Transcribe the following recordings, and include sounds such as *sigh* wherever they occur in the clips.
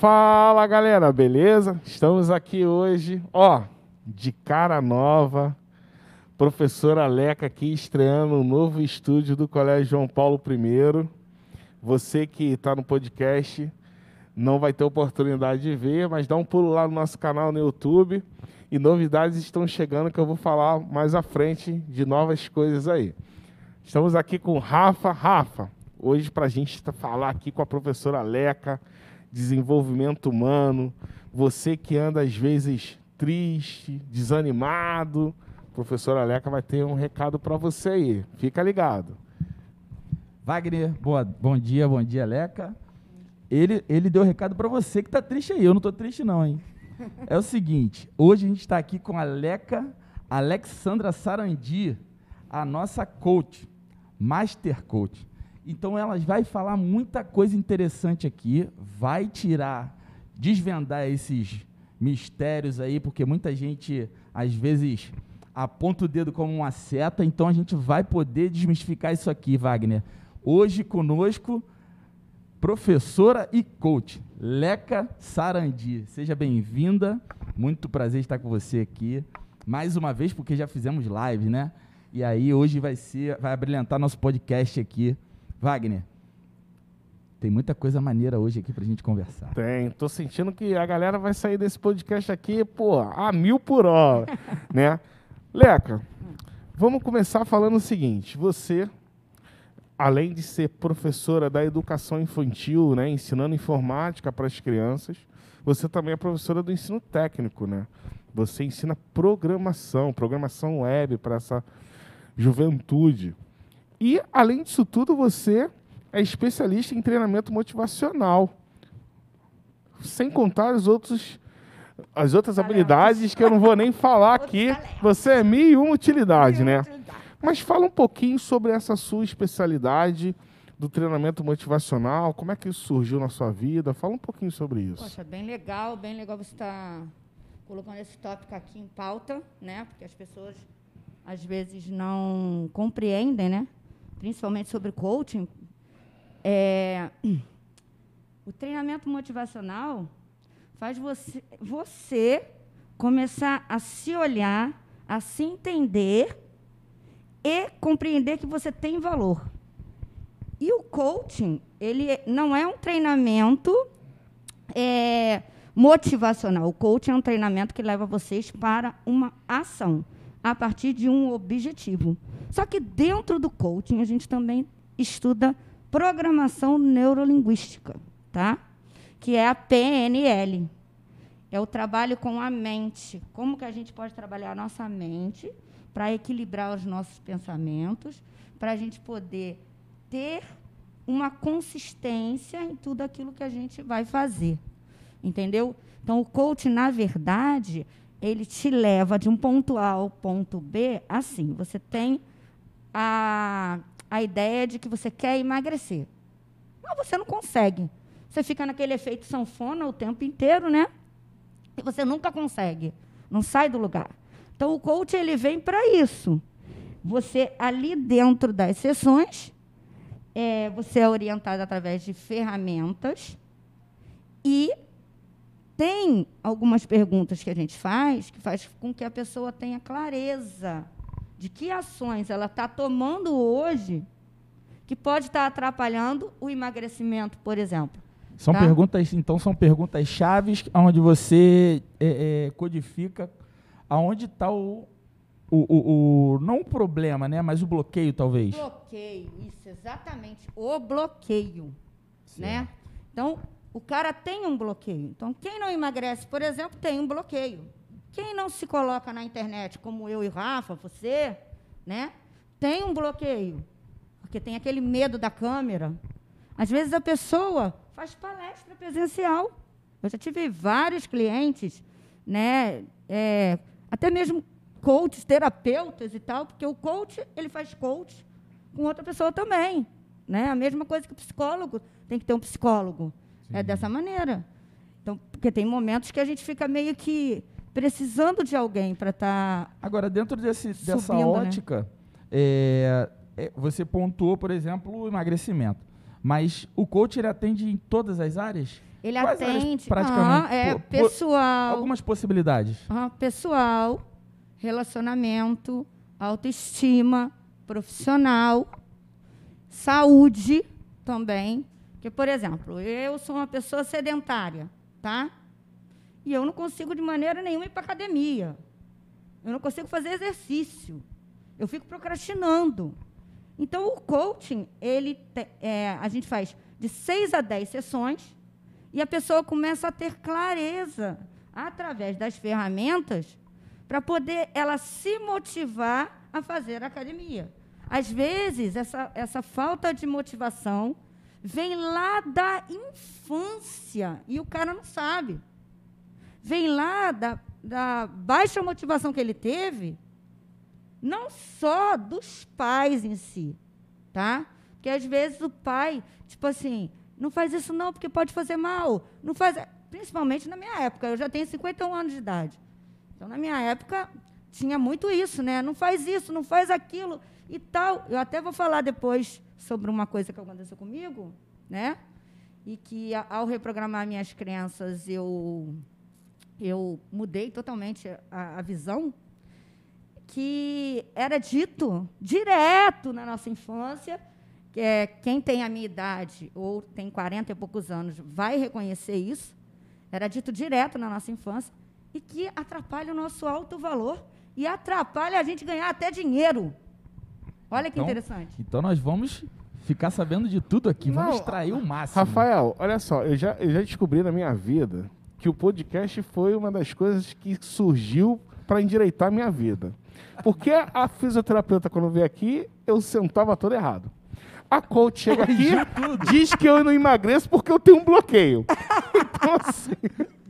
Fala galera, beleza? Estamos aqui hoje, ó, de cara nova, professora Leca aqui estreando um novo estúdio do Colégio João Paulo I. Você que está no podcast não vai ter oportunidade de ver, mas dá um pulo lá no nosso canal no YouTube e novidades estão chegando que eu vou falar mais à frente de novas coisas aí. Estamos aqui com Rafa. Rafa, hoje para a gente falar aqui com a professora Leca, desenvolvimento humano, você que anda às vezes triste, desanimado, professora Leca vai ter um recado para você aí. Fica ligado. Wagner, boa, bom dia, bom dia, Leca. Ele, ele deu recado para você que está triste aí. Eu não estou triste, não, hein? É o seguinte: hoje a gente está aqui com a Leca Alexandra Sarandi, a nossa coach, Master Coach. Então ela vai falar muita coisa interessante aqui, vai tirar, desvendar esses mistérios aí, porque muita gente às vezes aponta o dedo como uma seta, então a gente vai poder desmistificar isso aqui, Wagner. Hoje conosco professora e coach, Leca Sarandi. Seja bem-vinda, muito prazer estar com você aqui. Mais uma vez, porque já fizemos live, né? E aí hoje vai ser, vai brilhantar nosso podcast aqui. Wagner, tem muita coisa maneira hoje aqui pra gente conversar. Tem, tô sentindo que a galera vai sair desse podcast aqui, pô, a mil por hora, *laughs* né? Leca, vamos começar falando o seguinte, você além de ser professora da educação infantil, né, ensinando informática para as crianças, você também é professora do ensino técnico, né? Você ensina programação, programação web para essa juventude. E, além disso tudo, você é especialista em treinamento motivacional. Sem contar os outros, as outras habilidades que eu não vou nem falar *laughs* aqui. Você é mil e uma utilidade, né? Mas fala um pouquinho sobre essa sua especialidade do treinamento motivacional, como é que isso surgiu na sua vida? Fala um pouquinho sobre isso. Poxa, bem legal, bem legal você estar tá colocando esse tópico aqui em pauta, né? Porque as pessoas às vezes não compreendem, né? Principalmente sobre coaching. É... O treinamento motivacional faz você, você começar a se olhar, a se entender e compreender que você tem valor. E o coaching, ele não é um treinamento é, motivacional. O coaching é um treinamento que leva vocês para uma ação, a partir de um objetivo. Só que dentro do coaching, a gente também estuda programação neurolinguística, tá? que é a PNL. É o trabalho com a mente. Como que a gente pode trabalhar a nossa mente para equilibrar os nossos pensamentos, para a gente poder ter uma consistência em tudo aquilo que a gente vai fazer. Entendeu? Então, o coach, na verdade, ele te leva de um ponto A ao ponto B assim. Você tem a, a ideia de que você quer emagrecer. Mas você não consegue. Você fica naquele efeito sanfona o tempo inteiro, né? E você nunca consegue. Não sai do lugar. Então, o coach ele vem para isso. Você, ali dentro das sessões, é, você é orientado através de ferramentas e tem algumas perguntas que a gente faz que faz com que a pessoa tenha clareza de que ações ela está tomando hoje que pode estar tá atrapalhando o emagrecimento, por exemplo. São tá? perguntas, então são perguntas chaves onde você é, é, codifica aonde está o, o, o, o, não o problema, né, mas o bloqueio talvez. Bloqueio, isso exatamente, o bloqueio, Sim. né? Então o cara tem um bloqueio. Então quem não emagrece, por exemplo, tem um bloqueio. Quem não se coloca na internet, como eu e Rafa, você, né, tem um bloqueio, porque tem aquele medo da câmera. Às vezes a pessoa faz palestra presencial. Eu já tive vários clientes, né, é, até mesmo coaches, terapeutas e tal, porque o coach, ele faz coach com outra pessoa também. Né? A mesma coisa que o psicólogo tem que ter um psicólogo. É Sim. É dessa maneira. Então, porque tem momentos que a gente fica meio que precisando de alguém para estar. Tá Agora, dentro desse, subindo, dessa né? ótica, né? é, é, você pontuou, por exemplo, o emagrecimento. Mas o coach ele atende em todas as áreas? Ele Quais atende. praticamente? aham, é pessoal. Algumas possibilidades. aham, pessoal, relacionamento, autoestima, profissional, saúde também. Porque, por exemplo, eu sou uma pessoa sedentária, tá? E eu não consigo de maneira nenhuma ir para academia. Eu não consigo fazer exercício. Eu fico procrastinando. Então, o coaching, ele te- é, a gente faz de seis a dez sessões e a pessoa começa a ter clareza através das ferramentas para poder ela se motivar a fazer academia. Às vezes, essa, essa falta de motivação vem lá da infância e o cara não sabe. Vem lá da, da baixa motivação que ele teve, não só dos pais em si, tá? Porque às vezes o pai, tipo assim, não faz isso não, porque pode fazer mal. Não faz, principalmente na minha época, eu já tenho 51 anos de idade. Então, na minha época, tinha muito isso, né? Não faz isso, não faz aquilo e tal. Eu até vou falar depois sobre uma coisa que aconteceu comigo, né? E que, ao reprogramar minhas crenças, eu, eu mudei totalmente a, a visão que era dito direto na nossa infância, que é, quem tem a minha idade ou tem 40 e poucos anos vai reconhecer isso, era dito direto na nossa infância, e que atrapalha o nosso alto valor e atrapalha a gente ganhar até dinheiro. Olha que Então, interessante. Então nós vamos ficar sabendo de tudo aqui. Vamos Não, extrair o máximo. Rafael, olha só, eu já, eu já descobri na minha vida que o podcast foi uma das coisas que surgiu para endireitar a minha vida. Porque a fisioterapeuta, quando veio aqui, eu sentava todo errado. A coach chega *laughs* aqui, diz que eu não emagreço porque eu tenho um bloqueio. *laughs* Então, assim,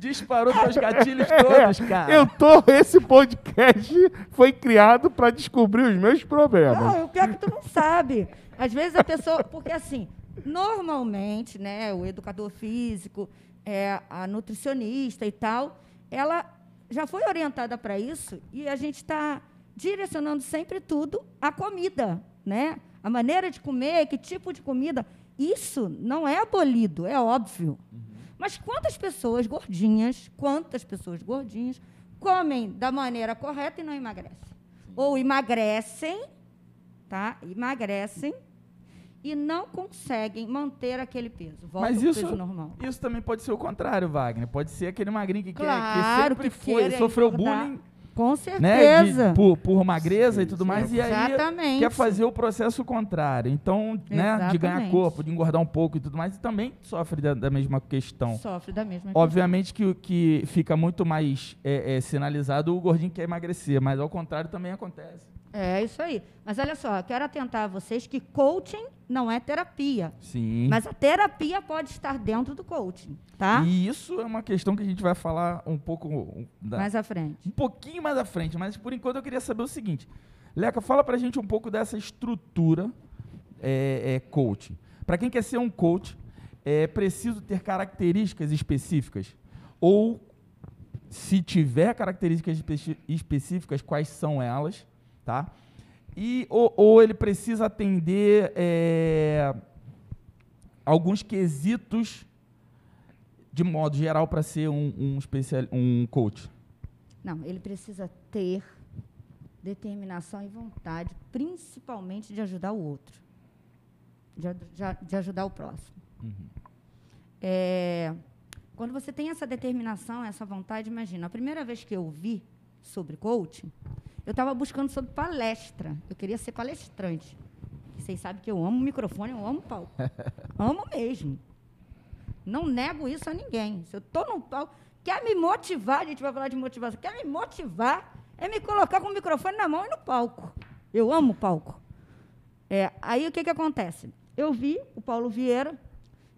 Disparou teus gatilhos *laughs* todos, é, cara. eu tô. Esse podcast foi criado para descobrir os meus problemas. Não, o pior é que tu não sabe. Às vezes a pessoa. Porque assim, normalmente, né, o educador físico, é, a nutricionista e tal, ela já foi orientada para isso e a gente está direcionando sempre tudo à comida, né? A maneira de comer, que tipo de comida. Isso não é abolido, é óbvio. Mas quantas pessoas gordinhas, quantas pessoas gordinhas comem da maneira correta e não emagrecem? Ou emagrecem, tá? Emagrecem e não conseguem manter aquele peso. Volta Mas isso, peso normal. isso também pode ser o contrário, Wagner. Pode ser aquele magrinho que, quer, Claro que sempre que foi, sofreu engordar. bullying Com né, certeza. de- por, por magreza e tudo mais, e aí Exatamente. quer fazer o processo contrário. Então, né, de ganhar Exatamente. corpo, de engordar um pouco e tudo mais, e também sofre da, da mesma questão. Sofre da mesma Obviamente que, o- que fica muito mais é, é, sinalizado o gordinho que quer emagrecer, mas ao contrário também acontece. É isso aí. Mas olha só, eu quero atentar a vocês que coaching não é terapia. Sim. Mas a terapia pode estar dentro do coaching, tá? E isso é uma questão que a gente vai falar um pouco um, da- Mais à frente. um pouquinho mais à frente, mas por enquanto eu queria saber o seguinte. Leca, fala pra gente um pouco dessa estrutura é, é, coaching. Para quem quer ser um coach, é preciso ter características específicas? Ou, se tiver características espe- específicas, quais são elas? Tá? E, ou, ou ele precisa atender é, alguns quesitos de modo geral para ser um, um, especial, um coach? Não, ele precisa ter determinação e vontade, principalmente de ajudar o outro, de, de de ajudar o próximo. É, quando você tem essa determinação, essa vontade, imagina, a primeira vez que eu vi sobre coaching, eu estava buscando sobre palestra. Eu queria ser palestrante. E Vocês sabem que eu amo microfone, eu amo palco. *laughs* amo mesmo. Não nego isso a ninguém. Se eu estou num palco, quer me motivar, a gente vai falar de motivação, quer me motivar, é me colocar com o microfone na mão e no palco. Eu amo palco. É, aí o que, que acontece? Eu vi o Paulo Vieira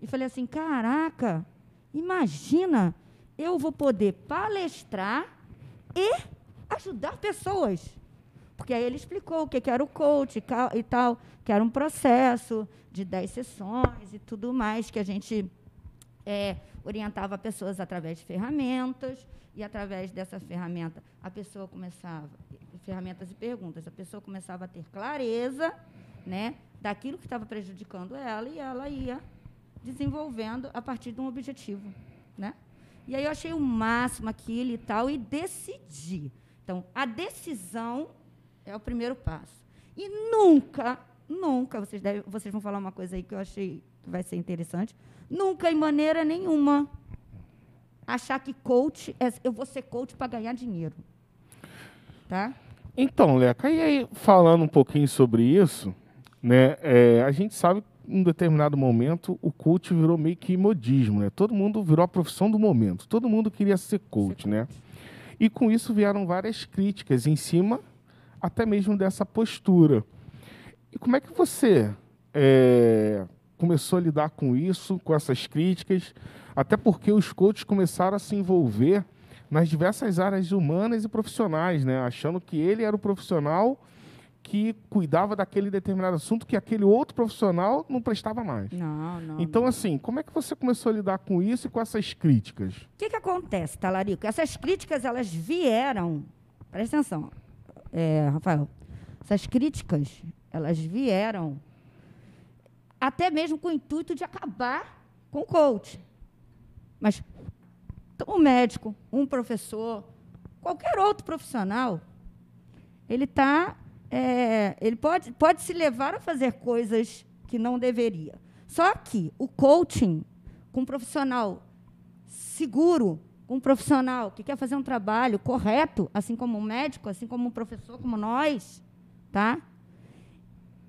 e falei assim: caraca, imagina, eu vou poder palestrar e ajudar pessoas. Porque aí ele explicou o que, era o coach e e tal, que era um processo de 10 sessões e tudo mais, que a gente é, orientava pessoas através de ferramentas, e através dessa ferramenta a pessoa começava, ferramentas e perguntas, a pessoa começava a ter clareza, né, daquilo que estava prejudicando ela e ela ia desenvolvendo a partir de um objetivo, né? E aí eu achei o máximo aquilo e tal e decidi. Então, a decisão é o primeiro passo. E nunca, nunca, vocês, devem, vocês vão falar uma coisa aí que eu achei que vai ser interessante, nunca, em maneira nenhuma, achar que coach, é, eu vou ser coach para ganhar dinheiro. Tá? Então, Leca, e aí, falando um pouquinho sobre isso, né, é, a gente sabe que em um determinado momento o coach virou meio que modismo, né? Todo mundo virou a profissão do momento, todo mundo queria ser coach, ser né? E com isso vieram várias críticas em cima até mesmo dessa postura. E como é que você é, começou a lidar com isso, com essas críticas? Até porque os coaches começaram a se envolver nas diversas áreas humanas e profissionais, né? achando que ele era o profissional que cuidava daquele determinado assunto que aquele outro profissional não prestava mais. Não, não. Então, não. assim, como é que você começou a lidar com isso e com essas críticas? O que, que acontece, Talarico? Essas críticas, elas vieram. Presta atenção, é, Rafael. Essas críticas, elas vieram até mesmo com o intuito de acabar com o coach. Mas um médico, um professor, qualquer outro profissional, ele está é, ele pode, pode se levar a fazer coisas que não deveria. Só que o coaching com um profissional seguro, um profissional que quer fazer um trabalho correto, assim como um médico, assim como um professor, como nós, tá?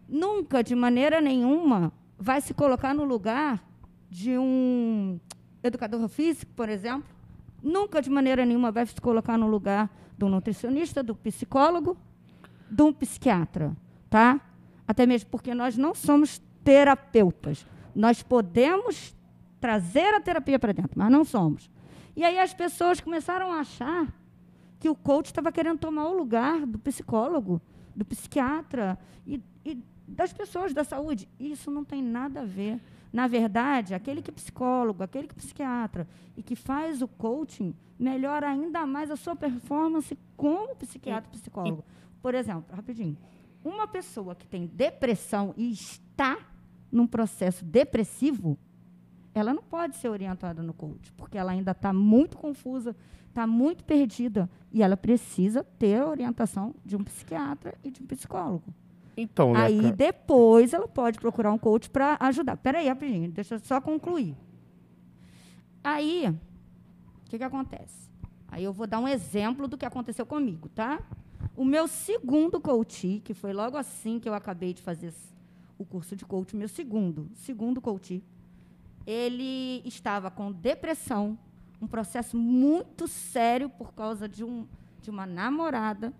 Nunca, de maneira nenhuma, vai se colocar no lugar de um educador físico, por exemplo. Nunca, de maneira nenhuma, vai se colocar no lugar do nutricionista, do psicólogo, de um psiquiatra, tá? Até mesmo porque nós não somos terapeutas. Nós podemos trazer a terapia para dentro, mas não somos. E aí as pessoas começaram a achar que o coach estava querendo tomar o lugar do psicólogo, do psiquiatra e, e das pessoas da saúde. Isso não tem nada a ver. Na verdade, aquele que é psicólogo, aquele que é psiquiatra e que faz o coaching, melhora ainda mais a sua performance como psiquiatra e psicólogo. Por exemplo, rapidinho, uma pessoa que tem depressão e está num processo depressivo, ela não pode ser orientada no coach, porque ela ainda está muito confusa, está muito perdida e ela precisa ter a orientação de um psiquiatra e de um psicólogo. Então, né, Aí depois ela pode procurar um coach para ajudar. Peraí, rapidinho, deixa eu só concluir. Aí, o que, que acontece? Aí eu vou dar um exemplo do que aconteceu comigo, tá? O meu segundo coach, que foi logo assim que eu acabei de fazer o curso de coach, meu segundo, segundo coach, ele estava com depressão, um processo muito sério por causa de, um, de uma namorada,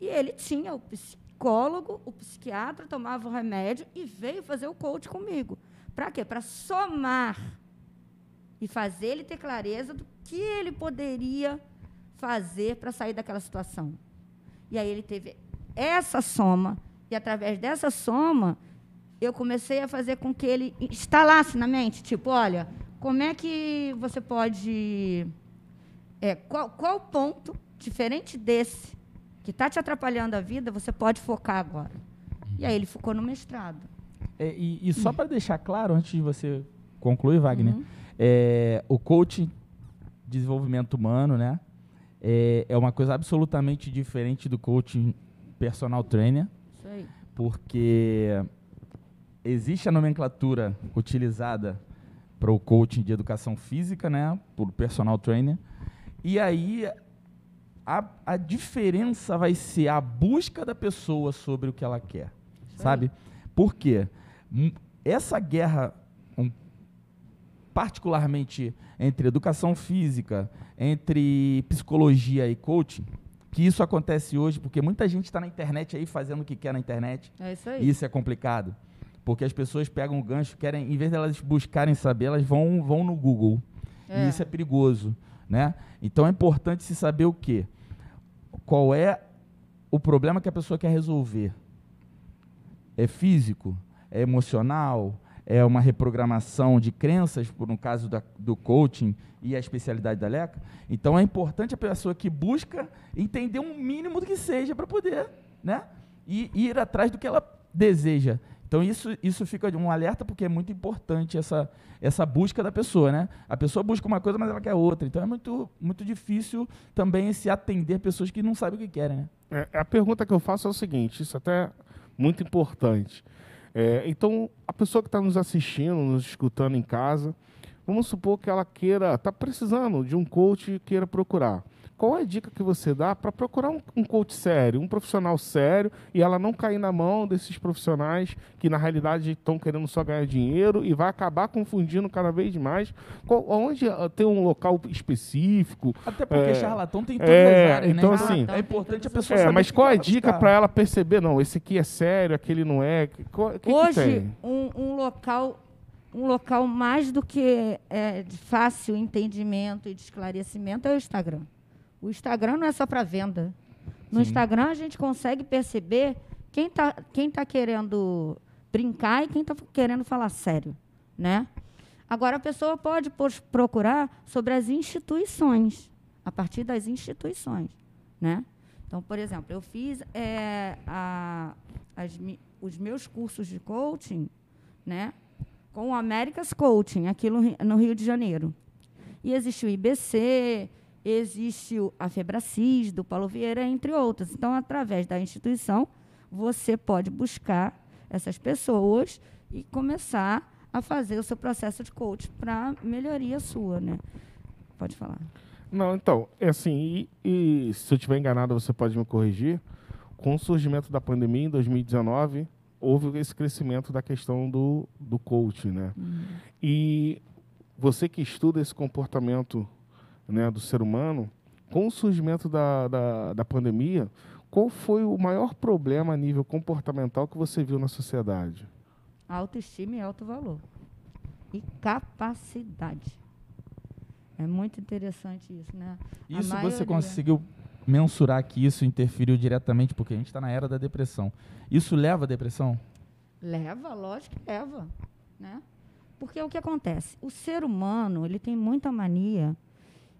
e ele tinha o psicólogo, o psiquiatra, tomava o remédio e veio fazer o coach comigo. Para quê? Para somar e fazer ele ter clareza do que ele poderia fazer para sair daquela situação. E aí ele teve essa soma, e através dessa soma, eu comecei a fazer com que ele instalasse na mente, tipo, olha, como é que você pode. É, qual, qual ponto, diferente desse, que está te atrapalhando a vida, você pode focar agora? E aí ele focou no mestrado. É, e, e, só para deixar claro, antes de você concluir, Wagner, uhum. é, o coaching desenvolvimento humano, né? É, é uma coisa absolutamente diferente do coaching personal trainer. Isso aí. Porque existe a nomenclatura utilizada para o coaching de educação física, né, por personal trainer. E aí a, a diferença vai ser a busca da pessoa sobre o que ela quer, Isso sabe? Aí. Por quê? Essa guerra, particularmente entre educação física, entre psicologia e coaching, que isso acontece hoje porque muita gente está na internet aí fazendo o que quer na internet. É isso aí. E isso é complicado. Porque as pessoas pegam o gancho, querem, em vez de elas buscarem saber, elas vão, vão no Google. É. E isso é perigoso. Né? Então é importante se saber o quê? Qual é o problema que a pessoa quer resolver? É físico? É emocional? É uma reprogramação de crenças, por no caso da, do coaching e a especialidade da LECA. Então é importante a pessoa que busca entender um mínimo do que seja para poder né, e ir atrás do que ela deseja, Então isso, isso fica um alerta porque é muito importante essa, essa busca da pessoa, né? A pessoa busca uma coisa, mas ela quer outra. Então é muito, muito difícil também se atender pessoas que não sabem o que querem, né? É, a pergunta que eu faço é o seguinte, isso até é muito importante. É, então, a pessoa que está nos assistindo, nos escutando em casa, vamos supor que ela queira, está precisando de um coach e queira procurar. Qual é a dica que você dá para procurar um, um, coach sério, um profissional sério, e ela não cair na mão desses profissionais que na realidade estão querendo só ganhar dinheiro e vai acabar confundindo cada vez mais? Qual, onde uh, tem um local específico? Até porque é, charlatão tem todas é, as áreas, então, né? Assim, é importante a pessoa é, saber. Mas qual é a dica para ela perceber? Não, esse aqui é sério, aquele não é. Qual, que Hoje, que um, um local um local mais do que é, de fácil entendimento e de esclarecimento é o Instagram. O Instagram não é só para venda. No Sim. Instagram a gente consegue perceber quem está quem tá querendo brincar e quem está querendo falar sério, né? Agora a pessoa pode procurar sobre as instituições, a partir das instituições, né? Então, por exemplo, eu fiz é, a, as, os meus cursos de coaching, né? Com o Americas Coaching, aqui no, no Rio de Janeiro. E existe o IBC, existe a Febracis, do Paulo Vieira, entre outras. Então, através da instituição, você pode buscar essas pessoas e começar a fazer o seu processo de coach para melhoria sua, né? Pode falar. Não, então, é assim, e, e se eu estiver enganado, você pode me corrigir. Com o surgimento da pandemia em 2019, houve esse crescimento da questão do, do coach, né? Uhum. E você que estuda esse comportamento né, do ser humano, com o surgimento da, da, da pandemia, qual foi o maior problema a nível comportamental que você viu na sociedade? Autoestima e alto valor. E capacidade. É muito interessante isso, né? Isso maioria... você conseguiu mensurar que isso interferiu diretamente, porque a gente está na era da depressão. Isso leva à depressão? Leva, lógico que leva. Né? Porque o que acontece? O ser humano ele tem muita mania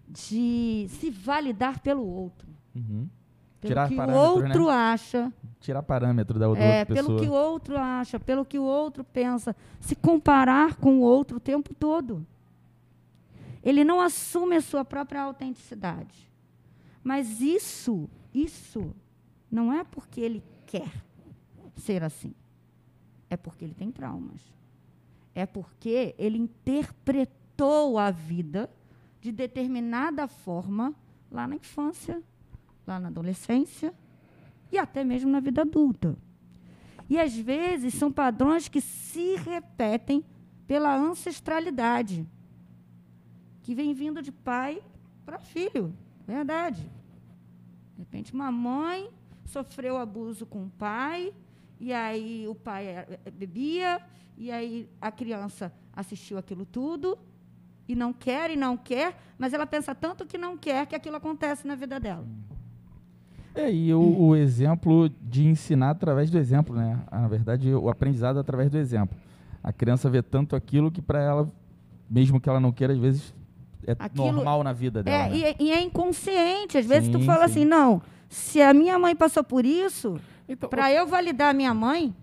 de se validar pelo outro. Uhum. Pelo Tirar que o outro né? acha. Tirar parâmetro da, da é, outra pessoa. Pelo que o outro acha, pelo que o outro pensa. Se comparar com o outro o tempo todo. Ele não assume a sua própria autenticidade. Mas isso, isso, não é porque ele quer ser assim. É porque ele tem traumas. É porque ele interpretou a vida de determinada forma lá na infância, lá na adolescência e até mesmo na vida adulta. E às vezes são padrões que se repetem pela ancestralidade, que vem vindo de pai para filho, verdade. De repente, uma mãe sofreu abuso com o pai, e aí o pai é, é, bebia, e aí a criança assistiu aquilo tudo, e não quer e não quer, mas ela pensa tanto que não quer que aquilo acontece na vida dela. É, e o, o exemplo de ensinar através do exemplo, né? Na verdade, o aprendizado através do exemplo. A criança vê tanto aquilo que para ela, mesmo que ela não queira, às vezes é aquilo, normal na vida dela. É, né? e, e, é inconsciente. Às vezes sim, tu fala sim. assim, não, se a minha mãe passou por isso, então, para eu validar a minha mãe,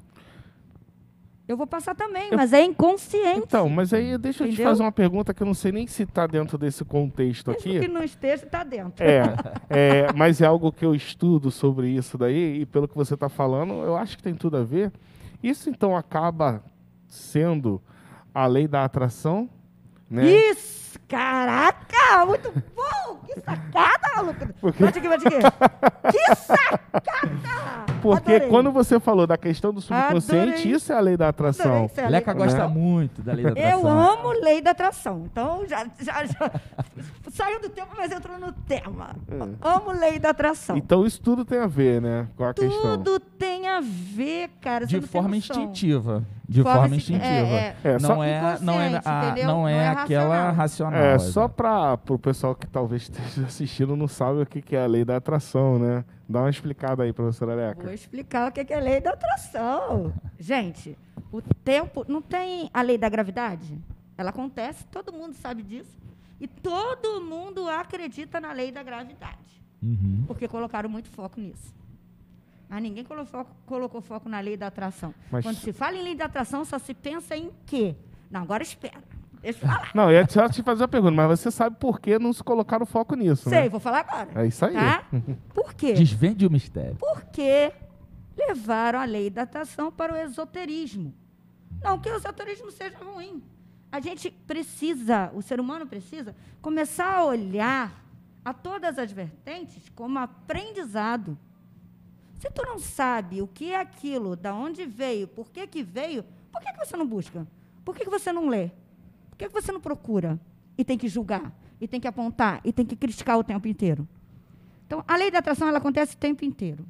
eu vou passar também, eu... mas é inconsciente. Então, mas aí deixa eu te fazer uma pergunta que eu não sei nem se está dentro desse contexto Mesmo aqui. que não esteja, está dentro. É, *laughs* é, mas é algo que eu estudo sobre isso daí, e pelo que você está falando, eu acho que tem tudo a ver. Isso então acaba sendo a lei da atração, né? Isso! Caraca, muito bom! Que sacada, Lucas! Porque... Bate aqui, bate aqui. que *laughs* sacada! Porque Adorei. quando você falou da questão do subconsciente, Adorei. isso é a lei da atração. Adorei, é Leca gosta muito da lei da atração. Eu amo lei da atração. Então, já, já, já *laughs* saiu do tempo, mas entrou no tema. É. Amo lei da atração. Então, isso tudo tem a ver, né? Com a tudo questão. Tudo tem a ver, cara. De forma instintiva. De forma, forma instintiva. É, é. não, é, não é, a, não é, é aquela racional. É, só para o pessoal que talvez esteja assistindo não sabe o que, que é a lei da atração, né? Dá uma explicada aí, professora Leca. Vou explicar o que é a lei da atração. Gente, o tempo. Não tem a lei da gravidade? Ela acontece, todo mundo sabe disso. E todo mundo acredita na lei da gravidade. Uhum. Porque colocaram muito foco nisso. Mas ninguém colocou foco, colocou foco na lei da atração. Mas- Quando se fala em lei da atração, só se pensa em quê? Não, agora espera. Deixa eu falar. Não, eu ia só te fazer uma pergunta, mas você sabe por que não se colocaram foco nisso, Sei, né? vou falar agora. É isso aí. Tá? *laughs* Por quê? Desvende o mistério. Porque levaram a lei da atração para o esoterismo. Não que o esoterismo seja ruim. A gente precisa, o ser humano precisa, começar a olhar a todas as vertentes como aprendizado. Se tu não sabe o que é aquilo, da onde veio, por que, que veio, por que, que você não busca? Por que, que você não lê? Por que, que você não procura? E tem que julgar, e tem que apontar, e tem que criticar o tempo inteiro. Então, a lei da atração ela acontece o tempo inteiro.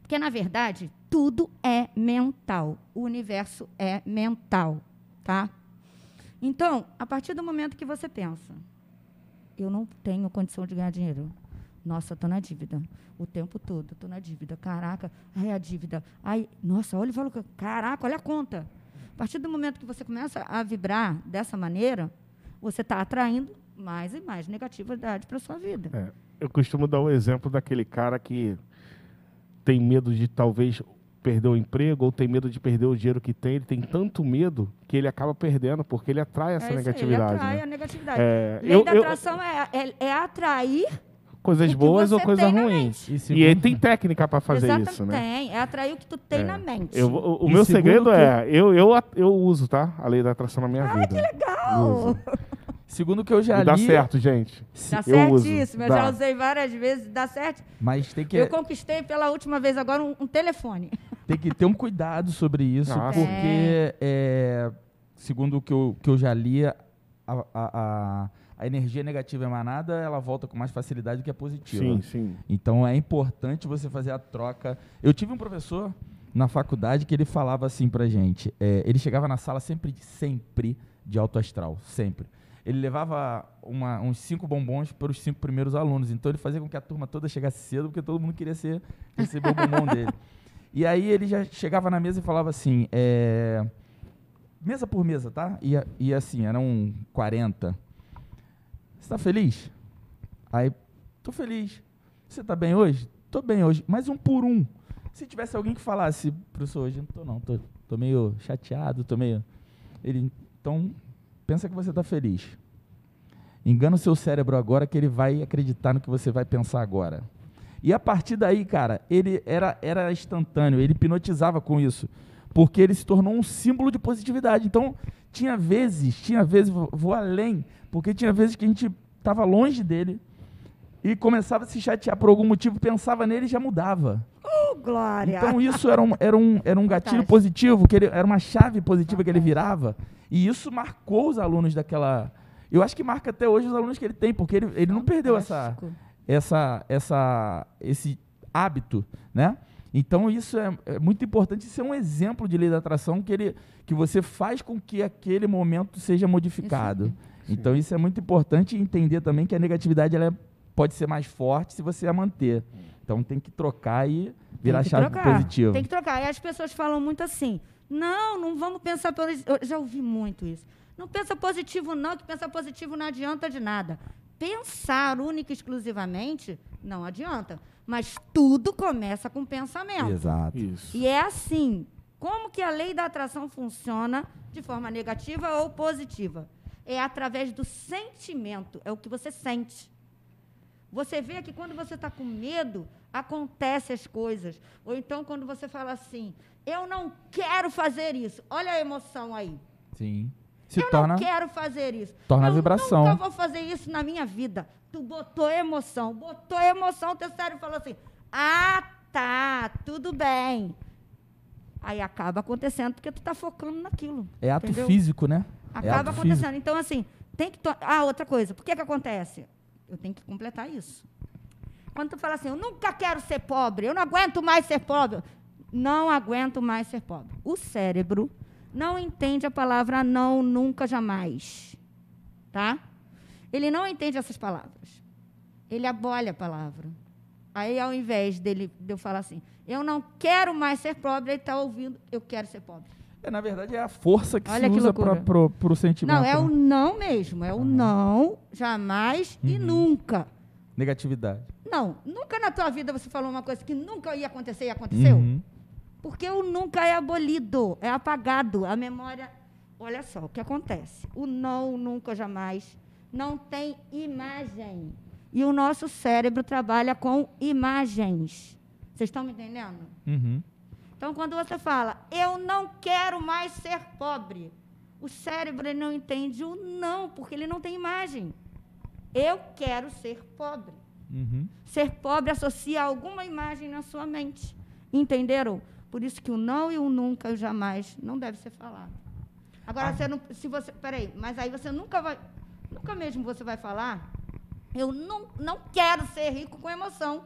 Porque, na verdade, tudo é mental. O universo é mental, tá? Então, a partir do momento que você pensa, eu não tenho condição de ganhar dinheiro. Nossa, estou na dívida. O tempo todo, estou na dívida. Caraca, ai, a dívida. Ai, nossa, olha o valor. Caraca, olha a conta. A partir do momento que você começa a vibrar dessa maneira, você está atraindo mais e mais negatividade para sua vida. É, eu costumo dar o exemplo daquele cara que tem medo de talvez perder o emprego ou tem medo de perder o dinheiro que tem. Ele tem tanto medo que ele acaba perdendo porque ele atrai essa É isso aí, negatividade. Ele atrai né? a negatividade. É, Lei eu- da eu- atração é, é, é atrair coisas boas ou coisas ruins. E E segundo- aí tem técnica para fazer Exatamente, isso, né? Tem, é atrair o que tu tem É. na mente. Eu, o o E meu segredo que- é, eu, eu, eu uso, tá? A lei da atração na minha vida. Que legal! Uso. Segundo o que eu já E dá li, certo, gente. Dá Eu uso, certíssimo, eu dá. já usei várias vezes, dá certo. mas tem que, Eu conquistei pela última vez agora um, um telefone. *laughs* tem que ter um cuidado sobre isso, Nossa. porque, é, segundo o que eu, que eu já li, a, a, a, a energia negativa emanada, ela volta com mais facilidade do que a positiva. Sim, sim. Então é importante você fazer a troca. Eu tive um professor na faculdade que ele falava assim pra gente. é, ele chegava na sala sempre, sempre de alto astral, sempre. Ele levava uma- uns cinco bombons para os cinco primeiros alunos. Então ele fazia com que a turma toda chegasse cedo, porque todo mundo queria ser, receber o bombom *laughs* dele. E aí ele já chegava na mesa e falava assim, é, mesa por mesa, tá? E, e assim, eram 40. Você tá feliz? Aí, tô feliz. Você tá bem hoje? Tô bem hoje. Mas um por um. Se tivesse alguém que falasse, professor, hoje não tô não, tô, tô meio chateado, tô meio... Ele, então, pensa que você tá feliz. Engana o seu cérebro agora que ele vai acreditar no que você vai pensar agora. E a partir daí, cara, ele era, era instantâneo, ele hipnotizava com isso. Porque ele se tornou um símbolo de positividade. Então, tinha vezes, tinha vezes, vou, vou além, porque tinha vezes que a gente estava longe dele e começava a se chatear por algum motivo, pensava nele e já mudava. Oh, glória! Então isso era um, era um, era um gatilho Fantástico. positivo, que ele, era uma chave positiva que ele virava. E isso marcou os alunos daquela. Eu acho que marca até hoje os alunos que ele tem, porque ele, ele não perdeu essa, essa, essa, esse hábito, né? Então isso é, é muito importante, isso é um exemplo de lei da atração que, ele, que você faz com que aquele momento seja modificado. Então isso é muito importante entender também que a negatividade ela é- pode ser mais forte se você a manter. Então tem que trocar e virar chave trocar, positiva. Tem que trocar. E as pessoas falam muito assim: não, não vamos pensar positivo. Eu já ouvi muito isso. Não pensa positivo, não, que pensar positivo não adianta de nada. Pensar única e exclusivamente não adianta. Mas tudo começa com pensamento. Exato. Isso. E é assim. Como que a lei da atração funciona de forma negativa ou positiva? É através do sentimento, é o que você sente. Você vê que quando você está com medo, acontecem as coisas. Ou então quando você fala assim, eu não quero fazer isso. Olha a emoção aí. Sim. Se eu torna. não quero fazer isso. torna a eu vibração. nunca vou fazer isso na minha vida. Tu botou emoção, botou emoção, teu cérebro falou assim: ah, tá, tudo bem. Aí acaba acontecendo porque tu tá focando naquilo. É ato entendeu? físico, né? é Acaba ato acontecendo. Então, assim, tem que. to- Ah, outra coisa. Por que, que acontece? Eu tenho que completar isso. Quando tu fala assim, eu nunca quero ser pobre, eu não aguento mais ser pobre. Não aguento mais ser pobre. O cérebro não entende a palavra não, nunca, jamais. Tá? Ele não entende essas palavras. Ele abole a palavra. Aí, ao invés dele, de eu falar assim, eu não quero mais ser pobre, ele está ouvindo, eu quero ser pobre. É, na verdade, é a força que Olha se que usa para pro sentimento. Não, é o né? não mesmo. É o não, jamais e Uhum. nunca. Negatividade. Não, não? Nunca na tua vida você falou uma coisa que nunca ia acontecer e aconteceu? Uhum. Porque o nunca é abolido, é apagado. A memória. Olha só o que acontece. O não, nunca, jamais, não tem imagem. E o nosso cérebro trabalha com imagens. Vocês estão me entendendo? Uhum. Então, quando você fala, eu não quero mais ser pobre, o cérebro não entende o não, porque ele não tem imagem. Eu quero ser pobre. Uhum. Ser pobre associa alguma imagem na sua mente. Entenderam? Por isso que o não e o nunca e o jamais não deve ser falado. Agora, Ah. você não, se você, peraí, mas aí você nunca vai, nunca mesmo você vai falar, eu não, não quero ser rico com emoção.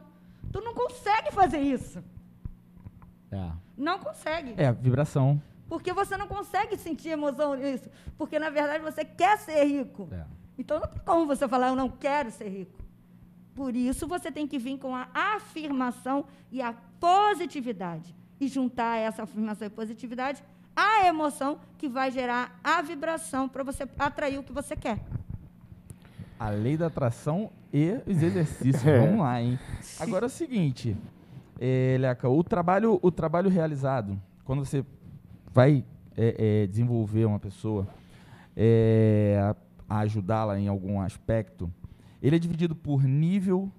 Tu não consegue fazer isso. É. Não consegue. É, vibração. Porque você não consegue sentir emoção nisso. Porque, na verdade, você quer ser rico. É. Então, não tem como você falar, eu não quero ser rico. Por isso, você tem que vir com a afirmação e a positividade. E juntar essa afirmação e positividade à emoção que vai gerar a vibração para você atrair o que você quer. A lei da atração e os *laughs* exercícios. É. Vamos lá, hein? Agora é o seguinte, é, Leca, o trabalho, o trabalho realizado, quando você vai é, é, desenvolver uma pessoa, é, a, a ajudá-la em algum aspecto, ele é dividido por nível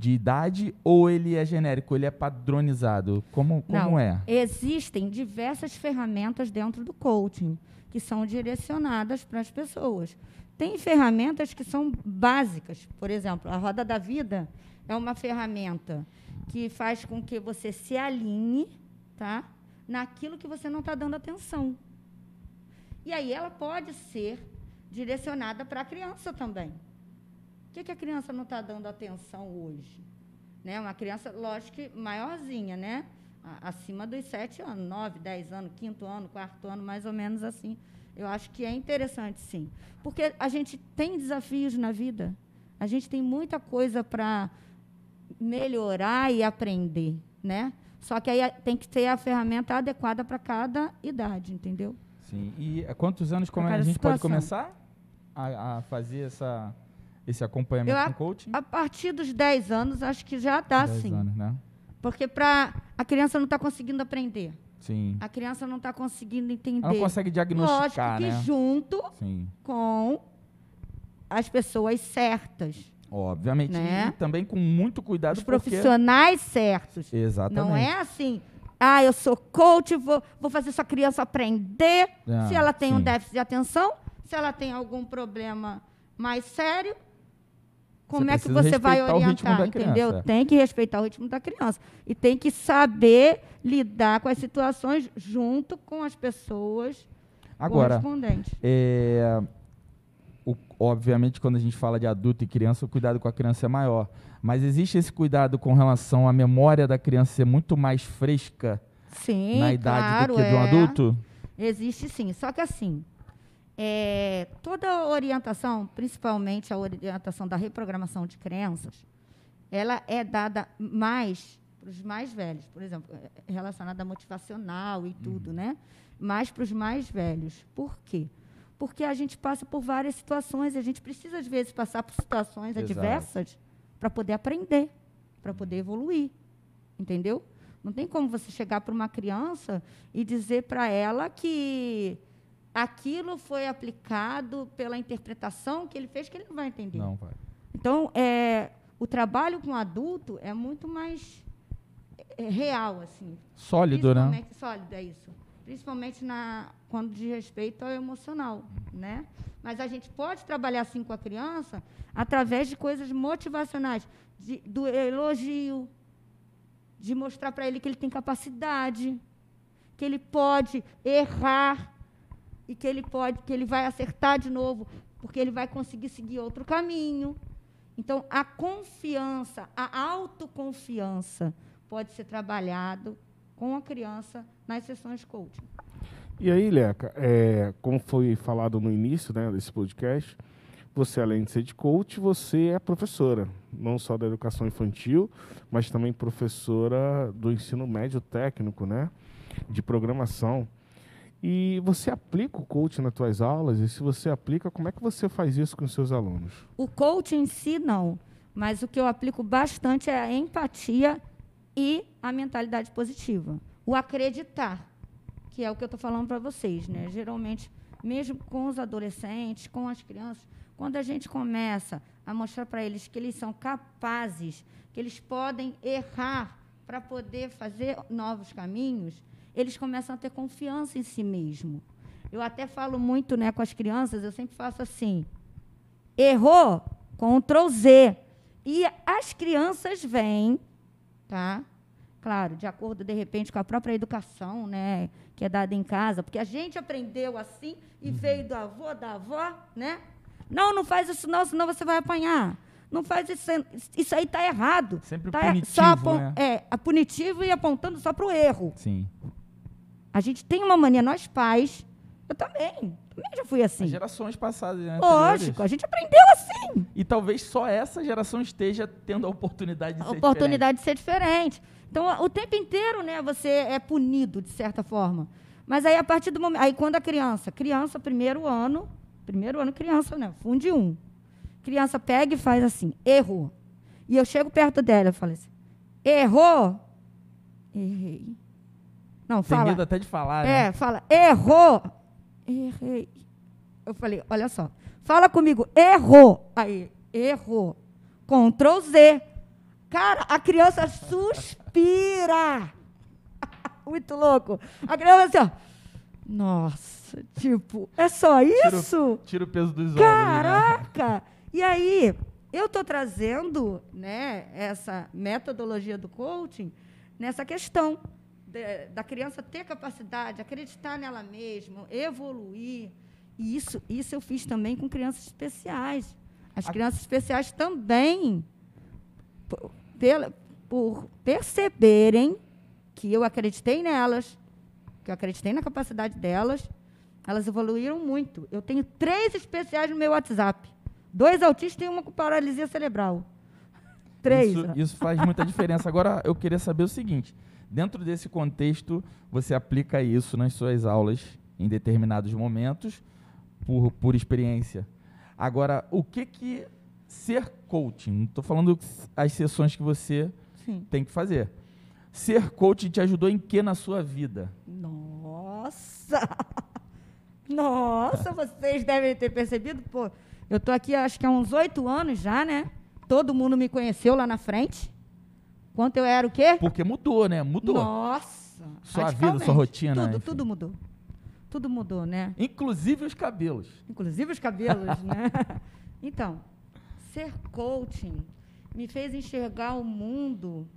de idade ou ele é genérico, ele é padronizado? Como, como Não, é? Existem diversas ferramentas dentro do coaching que são direcionadas para as pessoas. Tem ferramentas que são básicas. Por exemplo, a roda da vida é uma ferramenta que faz com que você se alinhe tá, naquilo que você não está dando atenção. E aí ela pode ser direcionada para a criança também. O que, que a criança não está dando atenção hoje? Né? Uma criança, lógico que maiorzinha, né? Acima dos sete anos, nove, dez anos, quinto ano, quarto ano, mais ou menos assim. Eu acho que é interessante, sim. Porque a gente tem desafios na vida. A gente tem muita coisa para melhorar e aprender, né? Só que aí tem que ter a ferramenta adequada para cada idade, entendeu? Sim. E há quantos anos como é a gente pode situação. começar a, a fazer essa, esse acompanhamento Eu com a- coaching? A partir dos 10 anos, acho que já dá, 10 sim. anos, né? Porque pra, a criança não está conseguindo aprender. Sim. A criança não está conseguindo entender. Ela não consegue Lógico diagnosticar, que né? junto Sim. com as pessoas certas, Obviamente. Né? E também com muito cuidado os porque... profissionais certos. Exatamente. Não é assim, ah, eu sou coach, vou, vou fazer essa criança aprender. Ah, se ela tem um sim. déficit de atenção, se ela tem algum problema mais sério, como Você é que você vai orientar, entendeu? Tem que respeitar o ritmo da criança. E tem que saber lidar com as situações junto com as pessoas Agora, correspondentes. é, o- obviamente, quando a gente fala de adulto e criança, o cuidado com a criança é maior. Mas existe esse cuidado com relação à memória da criança ser muito mais fresca Sim, na idade claro, do que de um é. adulto? Existe sim. Só que assim, é, toda orientação, principalmente a orientação da reprogramação de crenças, ela é dada mais para os mais velhos, por exemplo, é relacionada a motivacional e tudo, né? Mais para os mais velhos. Por quê? Porque a gente passa por várias situações e a gente precisa, às vezes, passar por situações Exato. adversas para poder aprender, para poder evoluir. Entendeu? Não tem como você chegar para uma criança e dizer para ela que aquilo foi aplicado pela interpretação que ele fez, que ele não vai entender. Não, vai. Então, é, o trabalho com adulto é muito mais é, real, assim. Sólido, né? Principalmente- Sólido, é isso. Principalmente na, quando diz respeito ao emocional, né? Mas a gente pode trabalhar assim com a criança através de coisas motivacionais, de- do elogio, de mostrar para ele que ele tem capacidade, que ele pode errar e que ele pode, que ele vai acertar de novo, porque ele vai conseguir seguir outro caminho. Então, a confiança, a autoconfiança pode ser trabalhado com a criança nas sessões coaching. E aí, Leca, é, como foi falado no início né, desse podcast, você, além de ser de coach, você é professora, não só da educação infantil, mas também professora do ensino médio técnico, né, de programação. E você aplica o coach nas tuas aulas? E se você aplica, como é que você faz isso com os seus alunos? O coach em si, não. Mas o que eu aplico bastante é a empatia e a mentalidade positiva. O acreditar, que é o que eu estou falando para vocês. Né? Geralmente, mesmo com os adolescentes, com as crianças, quando a gente começa a mostrar para eles que eles são capazes, que eles podem errar para poder fazer novos caminhos, eles começam a ter confiança em si mesmo. Eu até falo muito né, com as crianças, eu sempre faço assim: errou, Ctrl Z. E as crianças vêm, tá? Claro, de acordo, de repente, com a própria educação, né, que é dada em casa, porque a gente aprendeu assim e uhum. veio do avô, da avó, né? Não, não faz isso não, senão você vai apanhar. Não faz isso, isso aí está errado. Sempre tá punitivo, só né? É, a punitivo e apontando só para o erro. Sim. A gente tem uma mania, nós pais, eu também, também já fui assim. As gerações passadas, né? Lógico, a gente aprendeu assim. E talvez só essa geração esteja tendo a oportunidade de a ser oportunidade diferente. de ser diferente. Então, o tempo inteiro, né, você é punido, de certa forma. Mas aí, a partir do momento... Aí, quando a criança... Criança, primeiro ano... Primeiro ano, criança, né? Funde um. Criança pega e faz assim, errou. E eu chego perto dela e falo assim, errou? Errei. Não, Tem fala. medo até de falar, É, né? fala, errou. Errei. Eu falei, olha só. Fala comigo, errou. Aí, errou. Ctrl Z. Cara, a criança suspira. *laughs* Muito louco. A criança assim, ó. Nossa, tipo, é só isso? Tira, tira o peso dos olhos. Né? Caraca! Né? E aí, eu estou trazendo né, essa metodologia do coaching nessa questão de, da criança ter capacidade, acreditar nela mesma, evoluir. E isso, isso eu fiz também com crianças especiais. As crianças especiais também, por, por perceberem que eu acreditei nelas, que eu acreditei na capacidade delas, elas evoluíram muito. Eu tenho três especiais no meu WhatsApp. Dois autistas e uma com paralisia cerebral. Três. Isso, isso faz muita diferença. Agora, eu queria saber o seguinte: dentro desse contexto, você aplica isso nas suas aulas em determinados momentos, por, por experiência. Agora, o que que ser coaching? Não estou falando as sessões que você Sim. tem que fazer. Ser coaching te ajudou em que na sua vida? Nossa! *laughs* Nossa, vocês devem ter percebido, pô. Eu estou aqui, acho que há uns oito anos já, né? Todo mundo me conheceu lá na frente. Quanto eu era o quê? Porque mudou, né? Mudou. Nossa. Sua vida, sua rotina. Tudo, enfim. tudo mudou. Tudo mudou, né? Inclusive os cabelos. Inclusive os cabelos, né? *laughs* Então, ser coaching me fez enxergar o mundo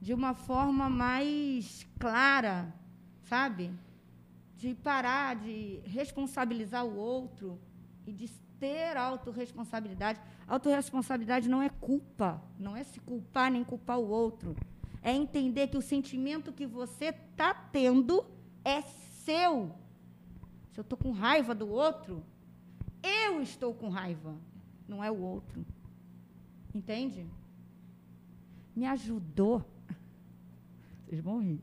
de uma forma mais clara, sabe? De parar de responsabilizar o outro e de ter autorresponsabilidade. Autorresponsabilidade não é culpa, não é se culpar nem culpar o outro. É entender que o sentimento que você está tendo é seu. Se eu estou com raiva do outro, eu estou com raiva, não é o outro. Entende? Me ajudou *laughs* vocês vão rir.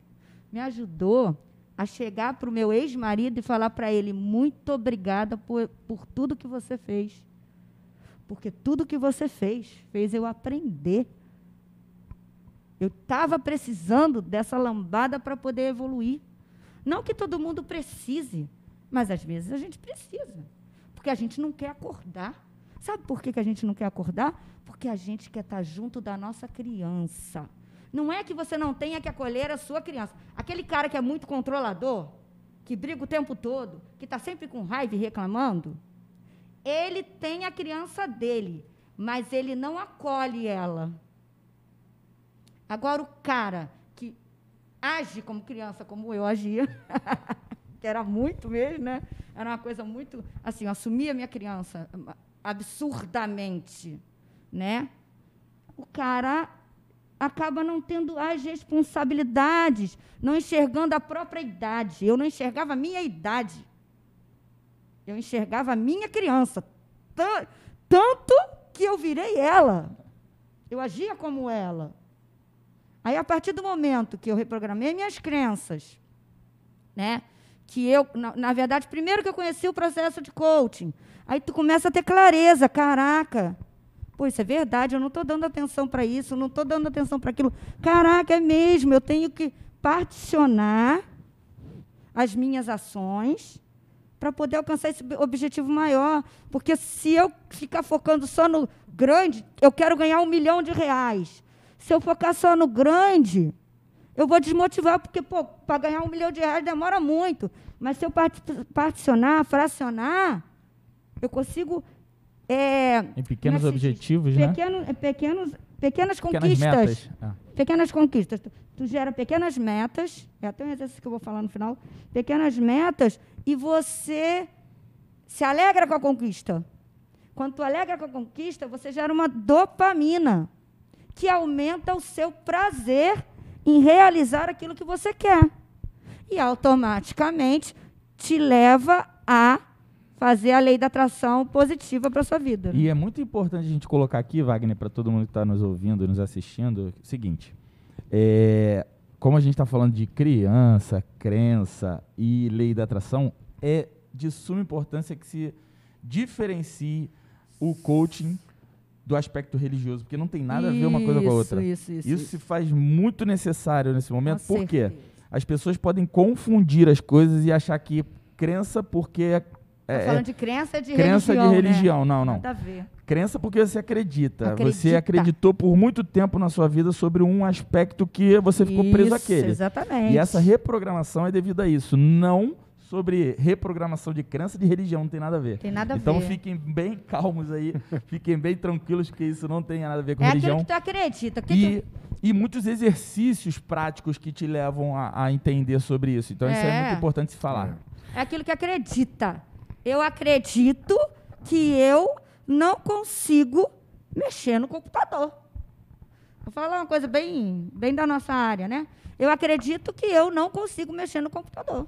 Me ajudou a chegar para o meu ex-marido e falar para ele: muito obrigada por, por tudo que você fez. Porque tudo que você fez fez eu aprender. Eu estava precisando dessa lambada para poder evoluir. Não que todo mundo precise, mas às vezes a gente precisa. Porque a gente não quer acordar. Sabe por que, que a gente não quer acordar? Porque a gente quer estar junto da nossa criança. Não é que você não tenha que acolher a sua criança. Aquele cara que é muito controlador, que briga o tempo todo, que está sempre com raiva e reclamando, ele tem a criança dele, mas ele não acolhe ela. Agora, o cara que age como criança, como eu agia, *laughs* que era muito mesmo, né? Era uma coisa muito, assim, eu assumia minha criança absurdamente, né? O cara acaba não tendo as responsabilidades, não enxergando a própria idade. Eu não enxergava a minha idade. Eu enxergava a minha criança. Tanto que eu virei ela. Eu agia como ela. Aí, a partir do momento que eu reprogramei minhas crenças, né? Que eu, na, na verdade, primeiro que eu conheci o processo de coaching, aí tu começa a ter clareza, caraca, Pô, isso é verdade, eu não estou dando atenção para isso, não estou dando atenção para aquilo. Caraca, é mesmo, eu tenho que particionar as minhas ações para poder alcançar esse objetivo maior. Porque se eu ficar focando só no grande, eu quero ganhar um milhão de reais. Se eu focar só no grande, eu vou desmotivar, porque para ganhar um milhão de reais demora muito. Mas se eu particionar, fracionar, eu consigo. É, em pequenos objetivos, né? Pequeno, é, pequenos, pequenas conquistas. Pequenas metas. Ah. Pequenas conquistas. Tu, tu gera pequenas metas, é até um exercício que eu vou falar no final. Pequenas metas, e você se alegra com a conquista. Quando tu alegra com a conquista, você gera uma dopamina que aumenta o seu prazer em realizar aquilo que você quer. E automaticamente te leva a fazer a lei da atração positiva para sua vida. E é muito importante a gente colocar aqui, Wagner, para todo mundo que está nos ouvindo, nos assistindo, o seguinte: é, como a gente está falando de criança, crença e lei da atração, é de suma importância que se diferencie o coaching do aspecto religioso, porque não tem nada a ver uma coisa com a outra. Isso, isso, isso, se faz muito necessário nesse momento, com porque certeza. as pessoas podem confundir as coisas e achar que crença porque é, tá é falando de crença de crença religião, de religião, né? não, não. Nada a ver. Crença porque você acredita. acredita. Você acreditou por muito tempo na sua vida sobre um aspecto que você ficou isso, preso àquele. Exatamente. E essa reprogramação é devido a isso, não sobre reprogramação de crença de religião, não tem nada a ver. Tem nada a então, ver. Então fiquem bem calmos aí, *laughs* fiquem bem tranquilos, porque isso não tem nada a ver com é religião. É aquilo que tu acredita. Que e, tu... e muitos exercícios práticos que te levam a, a entender sobre isso. Então, é. isso é muito importante se falar. É aquilo que acredita. Eu acredito que eu não consigo mexer no computador. Vou falar uma coisa bem, bem da nossa área, né? Eu acredito que eu não consigo mexer no computador.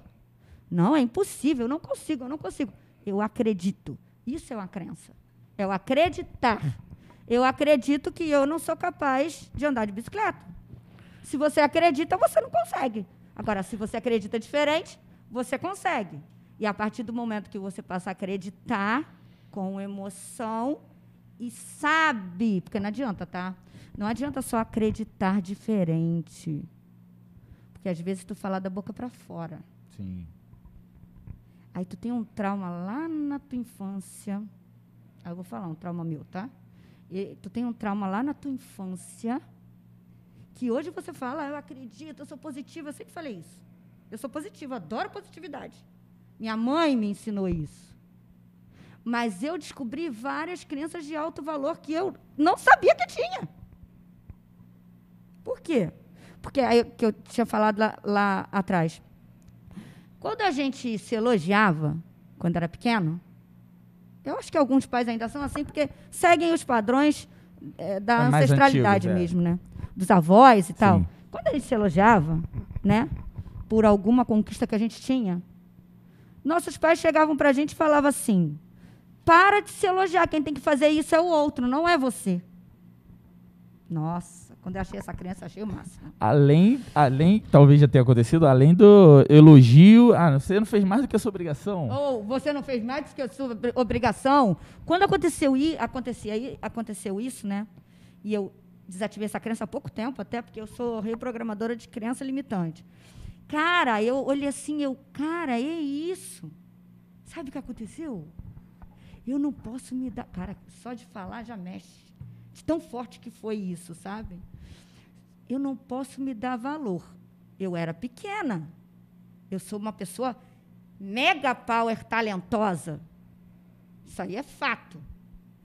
Não, é impossível, eu não consigo, eu não consigo. Eu acredito. Isso é uma crença. É o acreditar. Eu acredito que eu não sou capaz de andar de bicicleta. Se você acredita, você não consegue. Agora, se você acredita diferente, você consegue. E a partir do momento que você passa a acreditar com emoção e sabe, porque não adianta, tá? Não adianta só acreditar diferente. Porque às vezes tu fala da boca para fora. Sim. Aí tu tem um trauma lá na tua infância. Aí eu vou falar um trauma meu, tá? E tu tem um trauma lá na tua infância que hoje você fala, ah, eu acredito, eu sou positiva, eu sempre falei isso. Eu sou positiva, adoro positividade. Minha mãe me ensinou isso. Mas eu descobri várias crenças de alto valor que eu não sabia que tinha. Por quê? Porque aí que eu tinha falado lá, lá atrás. Quando a gente se elogiava, quando era pequeno, eu acho que alguns pais ainda são assim, porque seguem os padrões é, da é ancestralidade antigo, mesmo, né? Dos avós e tal. Sim. Quando a gente se elogiava, né? Por alguma conquista que a gente tinha, nossos pais chegavam para a gente e falavam assim: para de se elogiar, quem tem que fazer isso é o outro, não é você. Nossa. Quando eu achei essa criança, achei o máximo. Além, além, talvez já tenha acontecido, além do elogio, ah, você não fez mais do que a sua obrigação. Ou você não fez mais do que a sua obrigação. Quando aconteceu, acontecia, aconteceu isso, né? E eu desativei essa crença há pouco tempo, até porque eu sou reprogramadora de crença limitante. Cara, eu olhei assim, eu, cara, é isso. Sabe o que aconteceu? Eu não posso me dar. Cara, só de falar já mexe. De tão forte que foi isso, sabe? eu não posso me dar valor. Eu era pequena. Eu sou uma pessoa mega power talentosa. Isso aí é fato.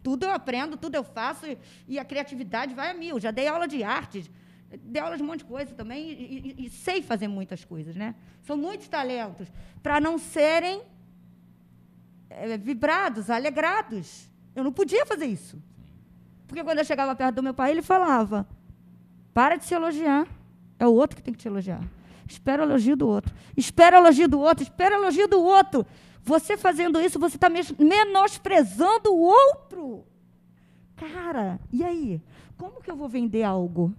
Tudo eu aprendo, tudo eu faço e, e a criatividade vai a mil. Já dei aula de arte, dei aula de um monte de coisa também e, e, e sei fazer muitas coisas, né? São muitos talentos para não serem é, vibrados, alegrados. Eu não podia fazer isso. Porque quando eu chegava perto do meu pai, ele falava: para de se elogiar. É o outro que tem que te elogiar. Espera o elogio do outro. Espera o elogio do outro. Espera o elogio do outro. Você fazendo isso, você está menosprezando o outro. Cara, e aí? Como que eu vou vender algo?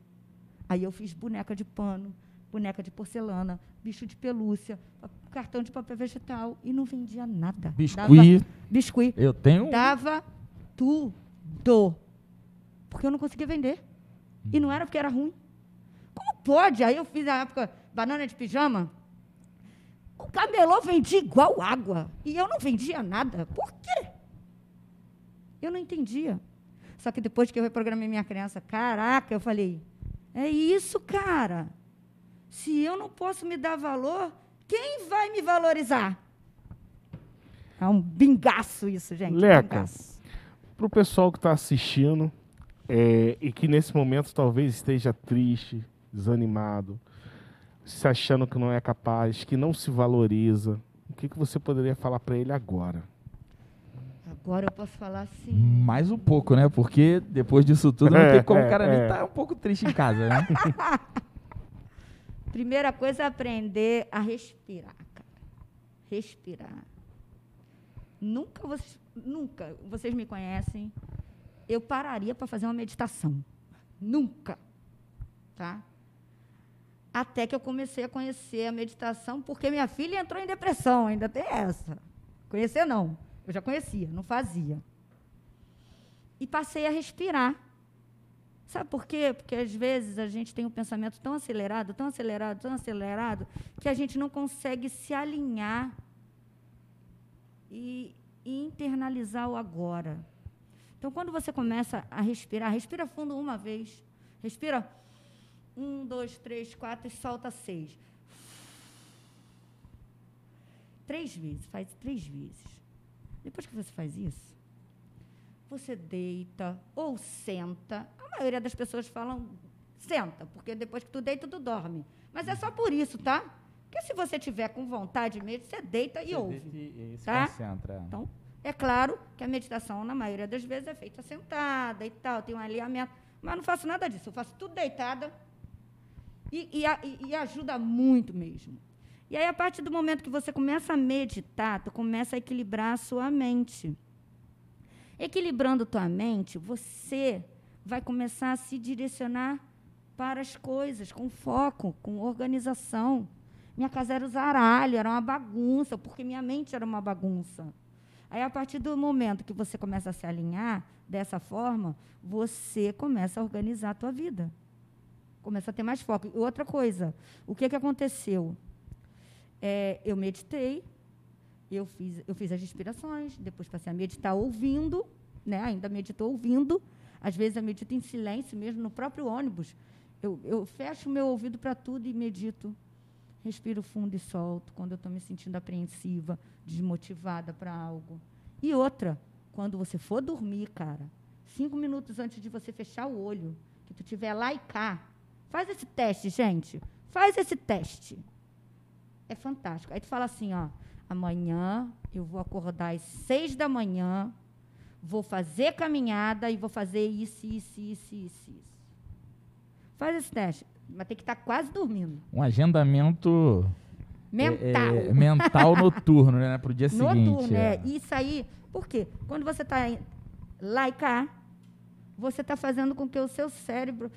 Aí eu fiz boneca de pano, boneca de porcelana, bicho de pelúcia, cartão de papel vegetal e não vendia nada. Biscuit. Dava, biscuit. Eu tenho. Dava tudo. porque eu não conseguia vender. E não era porque era ruim. Como pode? Aí eu fiz na época banana de pijama. O camelô vendia igual água. E eu não vendia nada. Por quê? Eu não entendia. Só que depois que eu reprogramei minha criança, caraca, eu falei: é isso, cara. Se eu não posso me dar valor, quem vai me valorizar? É um bingaço isso, gente. Leca, para o pessoal que está assistindo é, e que nesse momento talvez esteja triste, desanimado, se achando que não é capaz, que não se valoriza, o que, que você poderia falar para ele agora? Agora eu posso falar assim. Mais um pouco, né? Porque depois disso tudo não É, tem como o é, cara é. nem tá um pouco triste em casa, né? *laughs* Primeira coisa é aprender a respirar, cara. Respirar. Nunca vocês, nunca vocês me conhecem, eu pararia para fazer uma meditação. Nunca. Tá? Até que eu comecei a conhecer a meditação, porque minha filha entrou em depressão, ainda tem essa. Conhecer não. Eu já conhecia, não fazia. E passei a respirar. Sabe por quê? Porque às vezes a gente tem um pensamento tão acelerado, tão acelerado, tão acelerado, que a gente não consegue se alinhar e, e internalizar o agora. Então, quando você começa a respirar, respira fundo uma vez. Respira um, dois, três, quatro e solta seis. Três vezes, faz três vezes. Depois que você faz isso, você deita ou senta. A maioria das pessoas falam senta, porque depois que tu deita, tu dorme. Mas é só por isso, tá? Porque se você tiver com vontade mesmo, você deita e ouve. E se Tá? concentra. Então, é claro que a meditação, na maioria das vezes, é feita sentada e tal, tem um alinhamento. Mas não faço nada disso, eu faço tudo deitada e, e e- e ajuda muito mesmo. E aí, a partir do momento que você começa a meditar, tu começa a equilibrar a sua mente. Equilibrando tua mente, você vai começar a se direcionar para as coisas com foco, com organização. Minha casa era o zaralho, era uma bagunça, porque minha mente era uma bagunça. Aí, a partir do momento que você começa a se alinhar dessa forma, você começa a organizar a tua vida. Começa a ter mais foco. E outra coisa, o que, que aconteceu? É, eu meditei, eu fiz, eu fiz as respirações, depois passei a meditar ouvindo, né? ainda medito ouvindo. Às vezes eu medito em silêncio mesmo, no próprio ônibus. Eu, eu fecho o meu ouvido para tudo e medito. Respiro fundo e solto quando eu estou me sentindo apreensiva, desmotivada para algo. E outra, quando você for dormir, cara, cinco minutos antes de você fechar o olho, que tu tiver lá e cá, faz esse teste, gente. Faz esse teste. É fantástico. Aí tu fala assim, ó, amanhã eu vou acordar às seis da manhã, vou fazer caminhada e vou fazer isso, isso, isso, isso, isso. Faz esse teste. Mas tem que estar quase dormindo. Um agendamento Mental. é, é, mental noturno, né? Pro dia seguinte. Noturno, é. é. Isso aí, por quê? Quando você está lá e cá, você está fazendo com que o seu cérebro,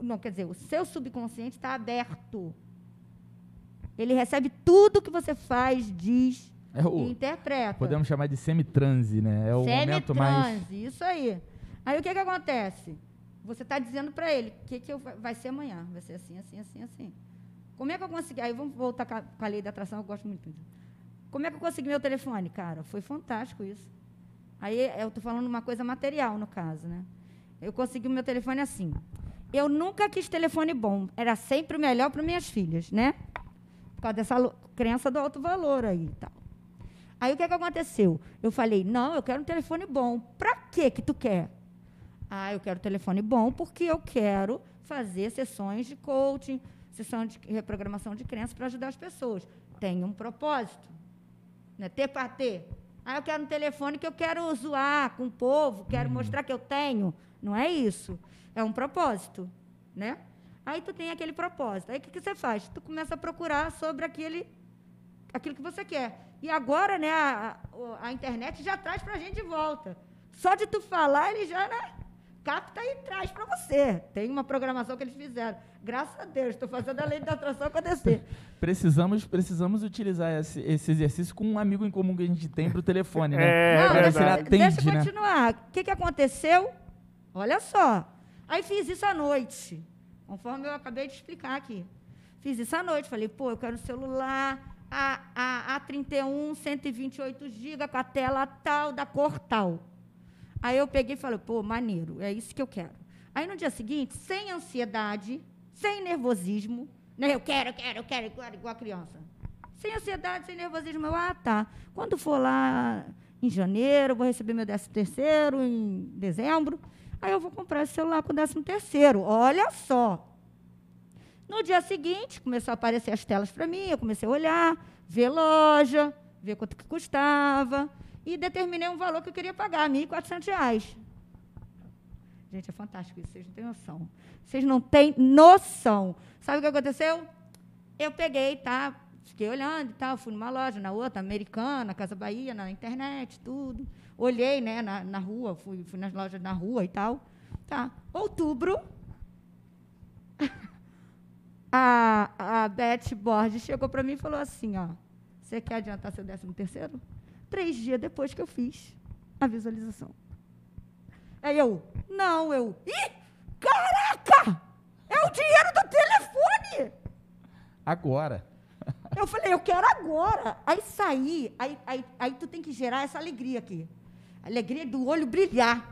não, quer dizer, o seu subconsciente está aberto. Ele recebe tudo que você faz, diz É o- e interpreta. podemos chamar de semitranse, né? É o momento mais. Semitranse, isso aí. Aí o que, que acontece? Você está dizendo para ele o que, que eu- vai ser amanhã. Vai ser assim, assim, assim, assim. Como é que eu consegui? Aí vamos voltar com a, com a lei da atração, eu gosto muito disso. Como é que eu consegui meu telefone? Cara, foi fantástico isso. Aí eu estou falando uma coisa material, no caso, né? Eu consegui o meu telefone assim. Eu nunca quis telefone bom. Era sempre o melhor para minhas filhas, né? Por causa dessa crença do alto valor aí e tal. Aí o que, que aconteceu? Eu falei, não, eu quero um telefone bom. Para que que tu quer? Ah, eu quero um telefone bom porque eu quero fazer sessões de coaching, sessão de reprogramação de crença para ajudar as pessoas. Tem um propósito. Né? Ter para ter. Ah, eu quero um telefone que eu quero zoar com o povo, quero mostrar que eu tenho. Não é isso. É um propósito. Né? Aí tu tem aquele propósito. Aí o que, que você faz? Tu começa a procurar sobre aquele aquilo que você quer. E agora, né, a, a- a internet já traz para a gente de volta. Só de tu falar, ele já né, capta e traz para você. Tem uma programação que eles fizeram. Graças a Deus, estou fazendo a lei da atração acontecer. *laughs* Precisamos, precisamos utilizar esse, esse exercício com um amigo em comum que a gente tem pro telefone, né? É, Não, ver deixa, se ele verdade. atende, deixa eu né? continuar. O que, que aconteceu? Olha só. Aí fiz isso à noite, conforme eu acabei de explicar aqui. Fiz isso à noite, falei, pô, eu quero um celular a, a, A31, 128 GB, com a tela tal, da cor tal. Aí eu peguei e falei, pô, maneiro, é isso que eu quero. Aí no dia seguinte, sem ansiedade, sem nervosismo, né? Eu quero, eu quero, eu quero, igual, igual a criança. Sem ansiedade, sem nervosismo. Eu, ah, tá. Quando for lá em janeiro, vou receber meu décimo terceiro, em dezembro. Aí eu vou comprar esse celular com décimo terceiro. Olha só. No dia seguinte, começou a aparecer as telas para mim, eu comecei a olhar, ver loja, ver quanto que custava, e determinei um valor que eu queria pagar, R$ 1.400. Gente, é fantástico isso, vocês não têm noção. Vocês não têm noção. Sabe o que aconteceu? Eu peguei, tá? Fiquei olhando e tal, fui numa loja, na outra, americana, Casa Bahia, na internet, tudo. Olhei, né, na, na rua, fui, fui nas lojas na rua e tal. Tá. Outubro, *laughs* a, a Beth Borges chegou para mim e falou assim, ó, você quer adiantar seu décimo terceiro? Três dias depois que eu fiz a visualização. Aí eu, não, eu, ih, caraca, é o dinheiro do telefone. Agora. Eu falei, eu quero agora. Aí saí, aí, aí, aí tu tem que gerar essa alegria aqui. Alegria do olho brilhar.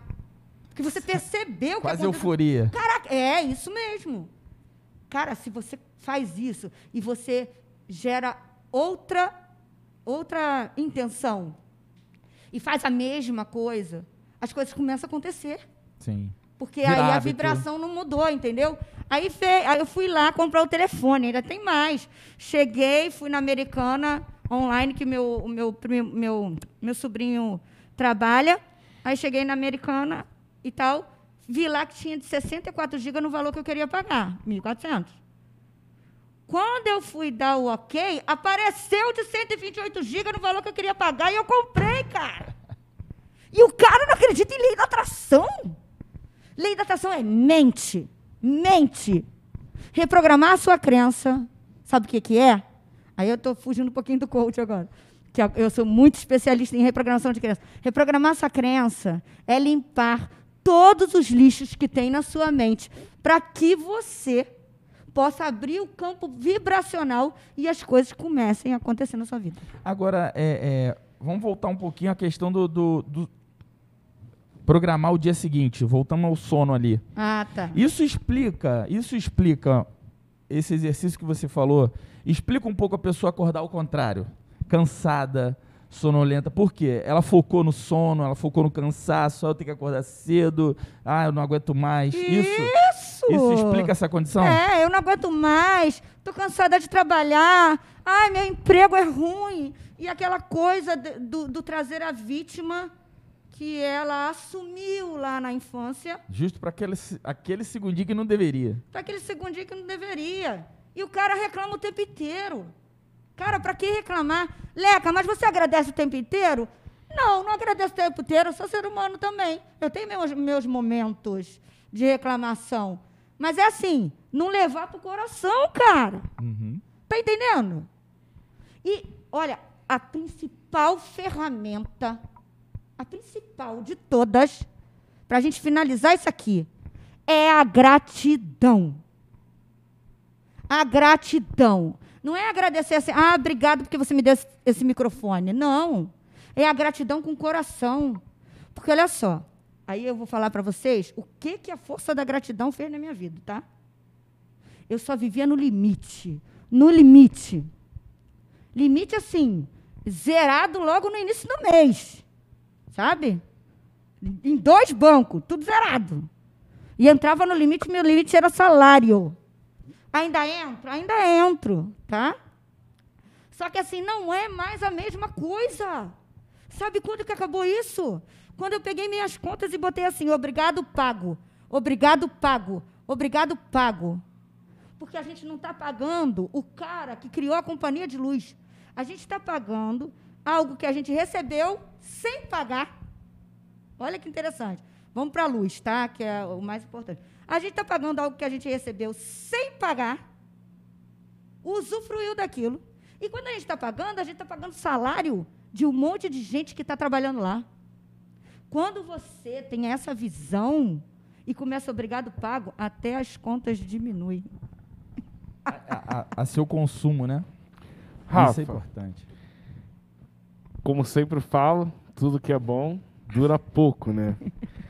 Porque você percebeu Quase que aconteceu. euforia. Caraca, é isso mesmo. Cara, se você faz isso e você gera outra outra intenção e faz a mesma coisa, as coisas começam a acontecer. Sim. Porque aí a hábito. vibração não mudou, entendeu? Aí, fe- aí eu fui lá comprar o telefone, ainda tem mais. Cheguei, fui na Americana online, que meu, o meu, meu, meu sobrinho trabalha. Aí cheguei na Americana e tal, vi lá que tinha de 64 GB no valor que eu queria pagar, 1.400. Quando eu fui dar o ok, apareceu de 128 GB no valor que eu queria pagar e eu comprei, cara. E o cara não acredita em lei da atração. Lei da atração é mente. Mente. Reprogramar a sua crença. Sabe o que, que é? Aí eu estou fugindo um pouquinho do coach agora. Que eu sou muito especialista em reprogramação de crença. Reprogramar sua crença é limpar todos os lixos que tem na sua mente para que você possa abrir o campo vibracional e as coisas comecem a acontecer na sua vida. Agora, é, é, vamos voltar um pouquinho à questão do, do- do programar o dia seguinte, voltando ao sono ali. Ah, tá. Isso explica, isso explica esse exercício que você falou, explica um pouco a pessoa acordar ao contrário, cansada, sonolenta. Por quê? Ela focou no sono, ela focou no cansaço, ah, eu tenho que acordar cedo, ah, eu não aguento mais. Isso, Isso! isso explica essa condição? É, eu não aguento mais, tô cansada de trabalhar, ai, meu emprego é ruim. E aquela coisa do, do trazer a vítima que ela assumiu lá na infância, Justo para aquele, aquele segundinho que não deveria. para aquele segundinho que não deveria. E o cara reclama o tempo inteiro. Cara, para que reclamar? Leca, mas você agradece o tempo inteiro? Não, não agradeço o tempo inteiro, eu sou ser humano também. Eu tenho meus, meus momentos de reclamação. Mas é assim, não levar para o coração, cara. Uhum. Tá entendendo? E, olha, a principal ferramenta, a principal de todas, para a gente finalizar isso aqui, é a gratidão. A gratidão. Não é agradecer assim, ah, obrigado porque você me deu esse, microfone. Não. É a gratidão com o coração. Porque olha só, aí eu vou falar para vocês o que, que a força da gratidão fez na minha vida, tá? Eu só vivia no limite. No limite. Limite assim, zerado logo no início do mês. Sabe? Em dois bancos, tudo zerado. E entrava no limite, meu limite era salário. Ainda entro? Ainda entro, tá? Só que assim, não é mais a mesma coisa. Sabe quando que acabou isso? Quando eu peguei minhas contas e botei assim, obrigado, pago. Obrigado, pago. Obrigado, pago. Porque a gente não está pagando o cara que criou a companhia de luz. A gente está pagando algo que a gente recebeu sem pagar. Olha que interessante. Vamos para a luz, tá? Que é o mais importante. A gente está pagando algo que a gente recebeu sem pagar, usufruiu daquilo. E quando a gente está pagando, a gente está pagando salário de um monte de gente que está trabalhando lá. Quando você tem essa visão, e começa obrigado pago, até as contas diminuem. A, a- a seu consumo, né? Rafa, Isso é importante. como sempre falo, tudo que é bom dura pouco, né? *laughs*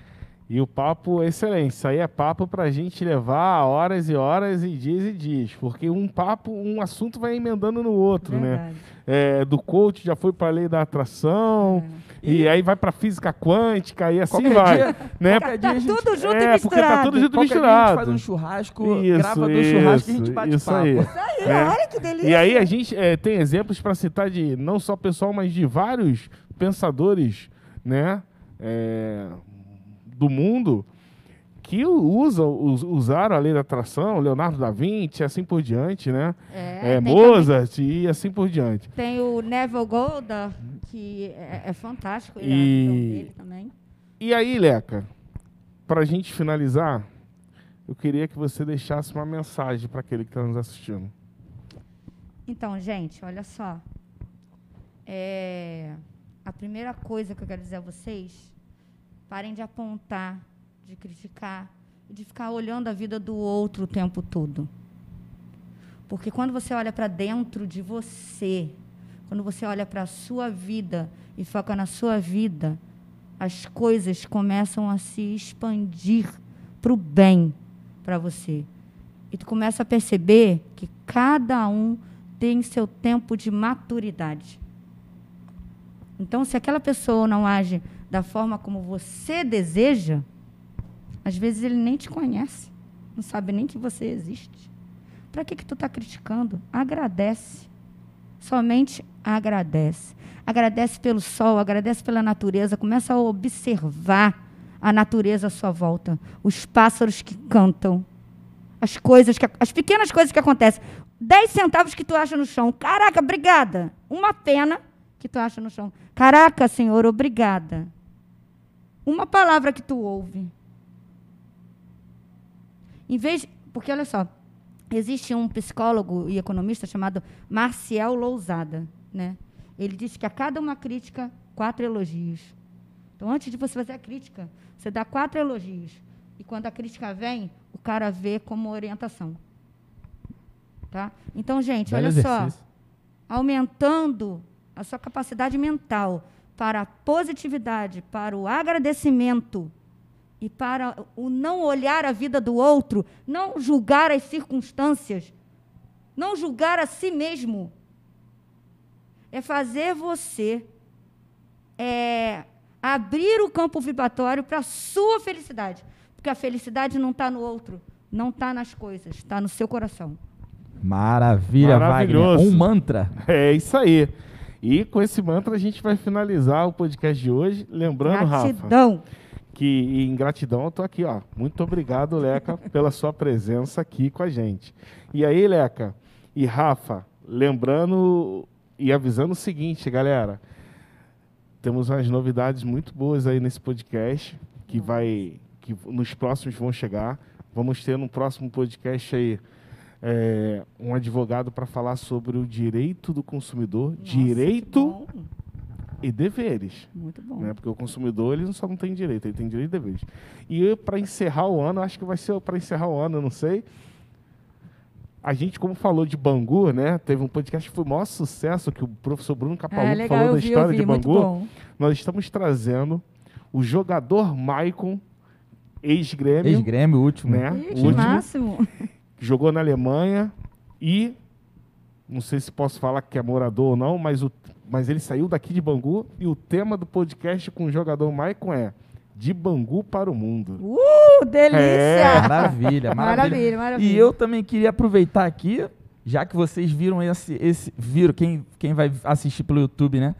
E o papo é excelente. Isso aí é papo pra gente levar horas e horas e dias e dias. Porque um papo, um assunto vai emendando no outro, né? Verdade. É, do coach já foi pra lei da atração. E, aí vai pra física quântica e assim Qualquer vai. dia- né? Tá dia a gente- tudo junto é, e porque tá misturado. tudo junto Qualquer dia a misturado. gente faz um churrasco, Isso, grava do churrasco e a gente isso, bate isso papo. aí. Aí, É. olha que delícia. E aí a gente é, tem exemplos para citar de não só pessoal, mas de vários pensadores, né, é, do mundo que usam, us- usaram a lei da atração, Leonardo da Vinci, e assim por diante, né? É, É, Mozart e assim por diante. Tem o Neville Goddard, que é, é fantástico. E- é a visão dele também. E aí, Leca, para a gente finalizar, eu queria que você deixasse uma mensagem para aquele que está nos assistindo. Então, gente, olha só. É, a primeira coisa que eu quero dizer a vocês, parem de apontar, de criticar, de ficar olhando a vida do outro o tempo todo. Porque quando você olha para dentro de você, quando você olha para a sua vida e foca na sua vida, as coisas começam a se expandir para o bem para você. E tu começa a perceber que cada um tem seu tempo de maturidade. Então, se aquela pessoa não age da forma como você deseja, às vezes ele nem te conhece, não sabe nem que você existe. Para que que tu está criticando? Agradece. Somente agradece. Agradece pelo sol, agradece pela natureza, começa a observar a natureza à sua volta, os pássaros que cantam, as coisas que as pequenas coisas que acontecem. 10 centavos que tu acha no chão. Caraca, obrigada. Uma pena que tu acha no chão. Caraca, Senhor, obrigada. Uma palavra que tu ouve. Em vez, porque olha só, existe um psicólogo e economista chamado Marcial Lousada, né? Ele disse que a cada uma crítica, quatro elogios. Então, antes de você fazer a crítica, você dá quatro elogios. E quando a crítica vem, o cara vê como orientação. Tá? Então, gente, Belo olha só. exercício. Aumentando a sua capacidade mental para a positividade, para o agradecimento e para o não olhar a vida do outro, não julgar as circunstâncias, não julgar a si mesmo. É fazer você é, abrir o campo vibratório para a sua felicidade. Porque a felicidade não está no outro, não está nas coisas, está no seu coração. Maravilha, Maravilhoso. Wagner. Um mantra. É isso aí. E com esse mantra a gente vai finalizar o podcast de hoje. Lembrando, Rafa, Gratidão. que em gratidão eu tô aqui, ó. Muito obrigado, Leca, *laughs* pela sua presença aqui com a gente. E aí, Leca e Rafa, lembrando e avisando o seguinte, galera. Temos umas novidades muito boas aí nesse podcast que vai que nos próximos vão chegar. Vamos ter no próximo podcast aí é, um advogado para falar sobre o direito do consumidor, Nossa, direito e deveres Muito bom. né? Porque o consumidor ele só não tem direito, ele tem direito e deveres. E para encerrar o ano, acho que vai ser para encerrar o ano, eu não sei. A gente, como falou de Bangu, né? Teve um podcast que foi o maior sucesso que o professor Bruno Capaluco É, falou eu da vi, história eu vi, de muito Bangu. bom. Nós estamos trazendo o jogador Maicon, ex-grêmio, Ex-grêmio, o último. né? Que último, máximo. Que jogou na Alemanha e não sei se posso falar que é morador ou não, mas, o, mas ele saiu daqui de Bangu e o tema do podcast com o jogador Maicon é de Bangu para o mundo. Uh, delícia! É. Maravilha, *laughs* maravilha. Maravilha, maravilha. E eu também queria aproveitar aqui, já que vocês viram esse, esse viram quem, quem vai assistir pelo YouTube, né?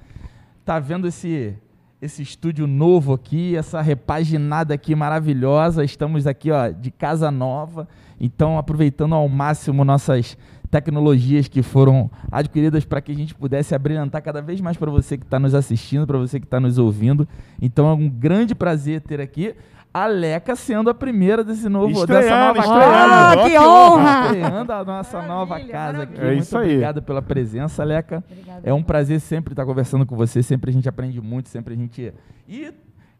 Tá vendo esse esse estúdio novo aqui, essa repaginada aqui maravilhosa. Estamos aqui, ó, de casa nova. Então, aproveitando ao máximo nossas tecnologias que foram adquiridas para que a gente pudesse abrilhantar cada vez mais para você que está nos assistindo, para você que está nos ouvindo. Então, é um grande prazer ter aqui a Leca sendo a primeira desse novo, dessa Estreando, nova estreando. casa. Ah, que que honra! Estreando a nossa Maravilha, nova casa aqui. maravilha. É Muito isso aí. obrigado pela presença, Leca. Obrigada. É um prazer sempre estar conversando com você, sempre a gente aprende muito, sempre a gente. E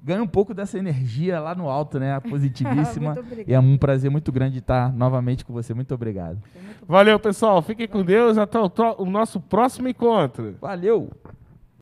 ganha um pouco dessa energia lá no alto, né? *laughs* Positivíssima. Muito obrigada. e é um prazer muito grande estar novamente com você. Muito obrigado. Valeu, pessoal. Fiquem com Deus. Até o, o nosso próximo encontro. Valeu!